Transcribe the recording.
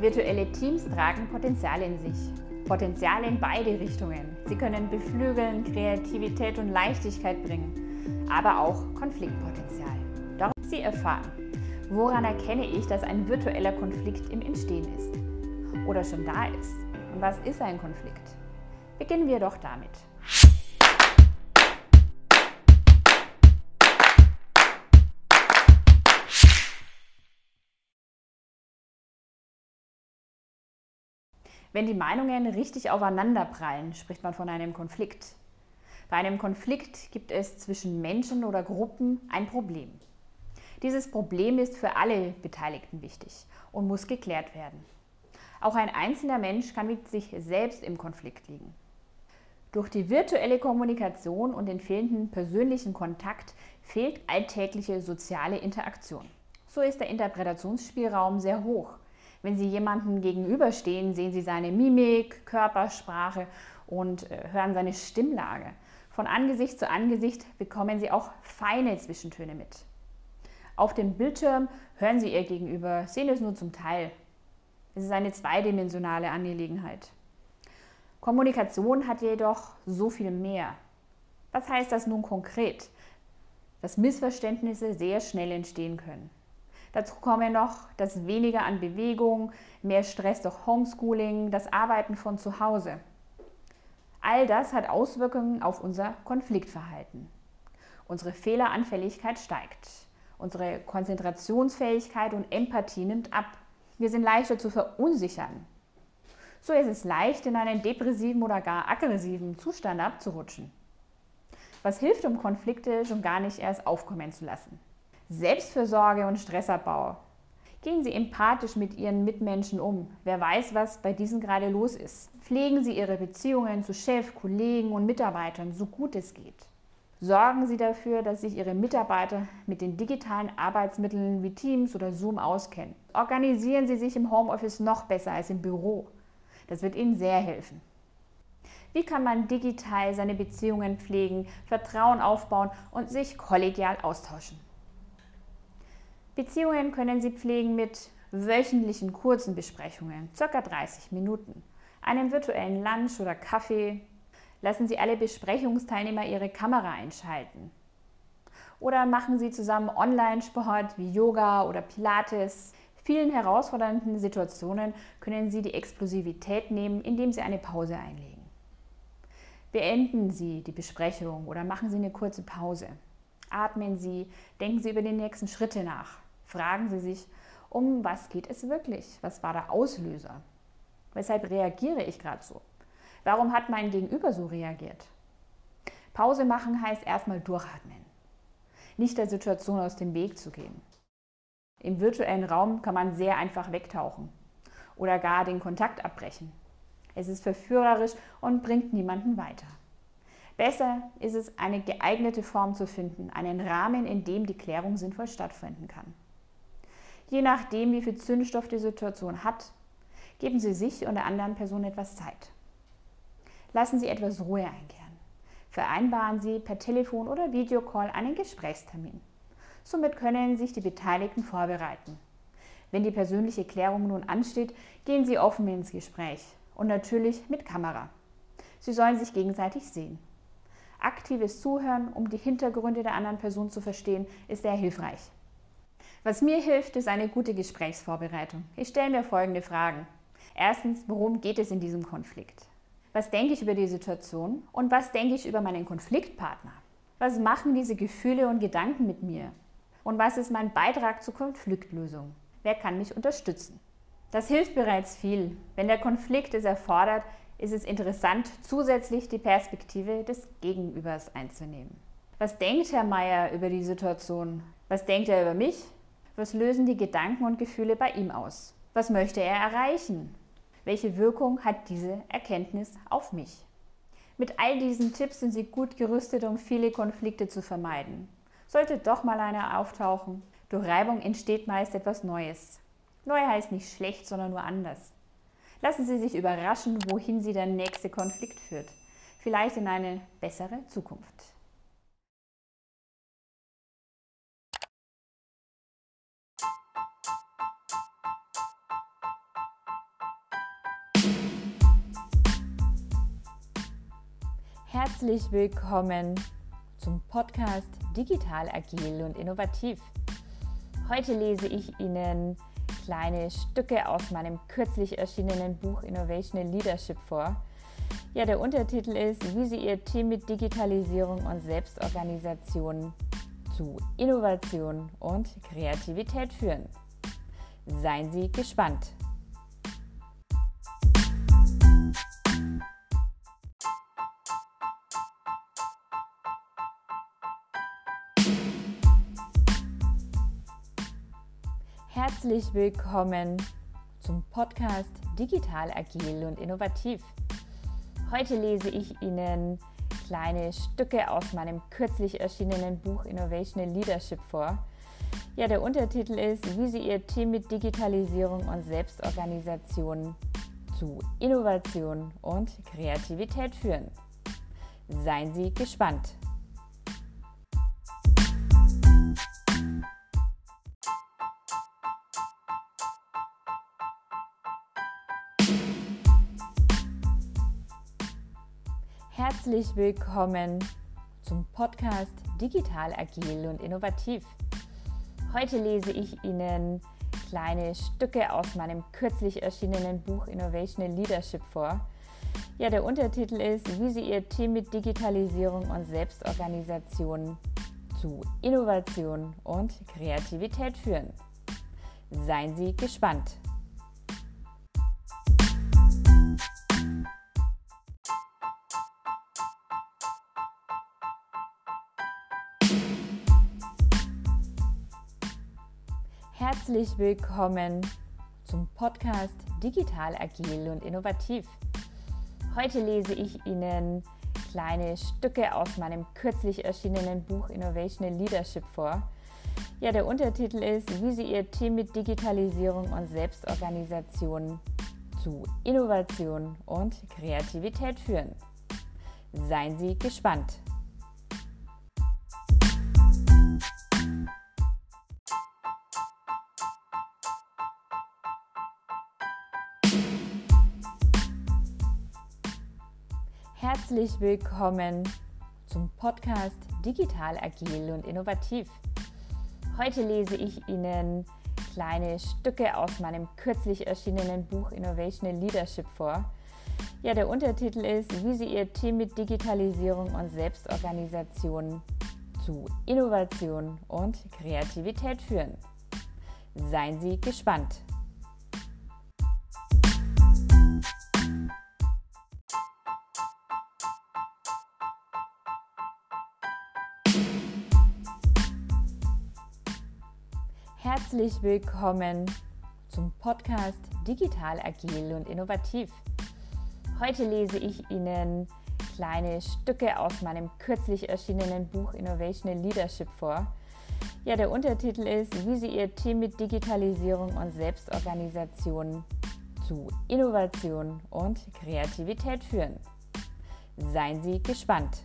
Virtuelle Teams tragen Potenzial in sich. Potenzial in beide Richtungen. Sie können beflügeln, Kreativität und Leichtigkeit bringen, aber auch Konfliktpotenzial. Doch Sie erfahren, woran erkenne ich, dass ein virtueller Konflikt im Entstehen ist oder schon da ist. Und was ist ein Konflikt? Beginnen wir doch damit. Wenn die Meinungen richtig aufeinanderprallen, spricht man von einem Konflikt. Bei einem Konflikt gibt es zwischen Menschen oder Gruppen ein Problem. Dieses Problem ist für alle Beteiligten wichtig und muss geklärt werden. Auch ein einzelner Mensch kann mit sich selbst im Konflikt liegen. Durch die virtuelle Kommunikation und den fehlenden persönlichen Kontakt fehlt alltägliche soziale Interaktion. So ist der Interpretationsspielraum sehr hoch. Wenn Sie jemandem gegenüberstehen, sehen Sie seine Mimik, Körpersprache und äh, hören seine Stimmlage. Von Angesicht zu Angesicht bekommen Sie auch feine Zwischentöne mit. Auf dem Bildschirm hören Sie Ihr Gegenüber, sehen es nur zum Teil. Es ist eine zweidimensionale Angelegenheit. Kommunikation hat jedoch so viel mehr. Was heißt das nun konkret? Dass Missverständnisse sehr schnell entstehen können. Dazu kommen noch das weniger an Bewegung, mehr Stress durch Homeschooling, das Arbeiten von zu Hause. All das hat Auswirkungen auf unser Konfliktverhalten. Unsere Fehleranfälligkeit steigt. Unsere Konzentrationsfähigkeit und Empathie nimmt ab. Wir sind leichter zu verunsichern. So ist es leicht, in einen depressiven oder gar aggressiven Zustand abzurutschen. Was hilft, um Konflikte schon gar nicht erst aufkommen zu lassen? Selbstfürsorge und Stressabbau. Gehen Sie empathisch mit Ihren Mitmenschen um. Wer weiß, was bei diesen gerade los ist. Pflegen Sie Ihre Beziehungen zu Chef, Kollegen und Mitarbeitern so gut es geht. Sorgen Sie dafür, dass sich Ihre Mitarbeiter mit den digitalen Arbeitsmitteln wie Teams oder Zoom auskennen. Organisieren Sie sich im Homeoffice noch besser als im Büro. Das wird Ihnen sehr helfen. Wie kann man digital seine Beziehungen pflegen, Vertrauen aufbauen und sich kollegial austauschen? Beziehungen können Sie pflegen mit wöchentlichen kurzen Besprechungen, ca. 30 Minuten, einem virtuellen Lunch oder Kaffee. Lassen Sie alle Besprechungsteilnehmer ihre Kamera einschalten. Oder machen Sie zusammen Online-Sport wie Yoga oder Pilates. Vielen herausfordernden Situationen können Sie die Explosivität nehmen, indem Sie eine Pause einlegen. Beenden Sie die Besprechung oder machen Sie eine kurze Pause. Atmen Sie, denken Sie über die nächsten Schritte nach. Fragen Sie sich, um was geht es wirklich? Was war der Auslöser? Weshalb reagiere ich gerade so? Warum hat mein Gegenüber so reagiert? Pause machen heißt erstmal durchatmen. Nicht der Situation aus dem Weg zu gehen. Im virtuellen Raum kann man sehr einfach wegtauchen oder gar den Kontakt abbrechen. Es ist verführerisch und bringt niemanden weiter. Besser ist es, eine geeignete Form zu finden, einen Rahmen, in dem die Klärung sinnvoll stattfinden kann. Je nachdem, wie viel Zündstoff die Situation hat, geben Sie sich und der anderen Person etwas Zeit. Lassen Sie etwas Ruhe einkehren. Vereinbaren Sie per Telefon oder Videocall einen Gesprächstermin. Somit können sich die Beteiligten vorbereiten. Wenn die persönliche Klärung nun ansteht, gehen Sie offen ins Gespräch und natürlich mit Kamera. Sie sollen sich gegenseitig sehen. Aktives Zuhören, um die Hintergründe der anderen Person zu verstehen, ist sehr hilfreich. Was mir hilft, ist eine gute Gesprächsvorbereitung. Ich stelle mir folgende Fragen. Erstens, worum geht es in diesem Konflikt? Was denke ich über die Situation? Und was denke ich über meinen Konfliktpartner? Was machen diese Gefühle und Gedanken mit mir? Und was ist mein Beitrag zur Konfliktlösung? Wer kann mich unterstützen? Das hilft bereits viel. Wenn der Konflikt es erfordert, ist es interessant, zusätzlich die Perspektive des Gegenübers einzunehmen. Was denkt Herr Meier über die Situation? Was denkt er über mich? Was lösen die Gedanken und Gefühle bei ihm aus? Was möchte er erreichen? Welche Wirkung hat diese Erkenntnis auf mich? Mit all diesen Tipps sind Sie gut gerüstet, um viele Konflikte zu vermeiden. Sollte doch mal einer auftauchen, durch Reibung entsteht meist etwas Neues. Neu heißt nicht schlecht, sondern nur anders. Lassen Sie sich überraschen, wohin Sie der nächste Konflikt führt. Vielleicht in eine bessere Zukunft. Herzlich willkommen zum Podcast Digital Agil und Innovativ. Heute lese ich Ihnen kleine Stücke aus meinem kürzlich erschienenen Buch Innovation in Leadership vor. Ja, der Untertitel ist, wie Sie Ihr Team mit Digitalisierung und Selbstorganisation zu Innovation und Kreativität führen. Seien Sie gespannt. Herzlich willkommen zum Podcast Digital Agil und Innovativ. Heute lese ich Ihnen kleine Stücke aus meinem kürzlich erschienenen Buch Innovation in Leadership vor. Ja, der Untertitel ist, wie Sie Ihr Team mit Digitalisierung und Selbstorganisation zu Innovation und Kreativität führen. Seien Sie gespannt. Herzlich willkommen zum Podcast Digital Agil und Innovativ. Heute lese ich Ihnen kleine Stücke aus meinem kürzlich erschienenen Buch Innovation in Leadership vor. Ja, der Untertitel ist, wie Sie Ihr Team mit Digitalisierung und Selbstorganisation zu Innovation und Kreativität führen. Seien Sie gespannt. Herzlich willkommen zum Podcast Digital Agil und Innovativ. Heute lese ich Ihnen kleine Stücke aus meinem kürzlich erschienenen Buch Innovation in Leadership vor. Ja, der Untertitel ist, wie Sie Ihr Team mit Digitalisierung und Selbstorganisation zu Innovation und Kreativität führen. Seien Sie gespannt. Herzlich willkommen zum Podcast Digital Agil und Innovativ. Heute lese ich Ihnen kleine Stücke aus meinem kürzlich erschienenen Buch Innovation in Leadership vor. Ja, der Untertitel ist, wie Sie Ihr Team mit Digitalisierung und Selbstorganisation zu Innovation und Kreativität führen. Seien Sie gespannt. Herzlich willkommen zum Podcast Digital Agil und Innovativ. Heute lese ich Ihnen kleine Stücke aus meinem kürzlich erschienenen Buch Innovation in Leadership vor. Ja, der Untertitel ist, wie Sie Ihr Team mit Digitalisierung und Selbstorganisation zu Innovation und Kreativität führen. Seien Sie gespannt.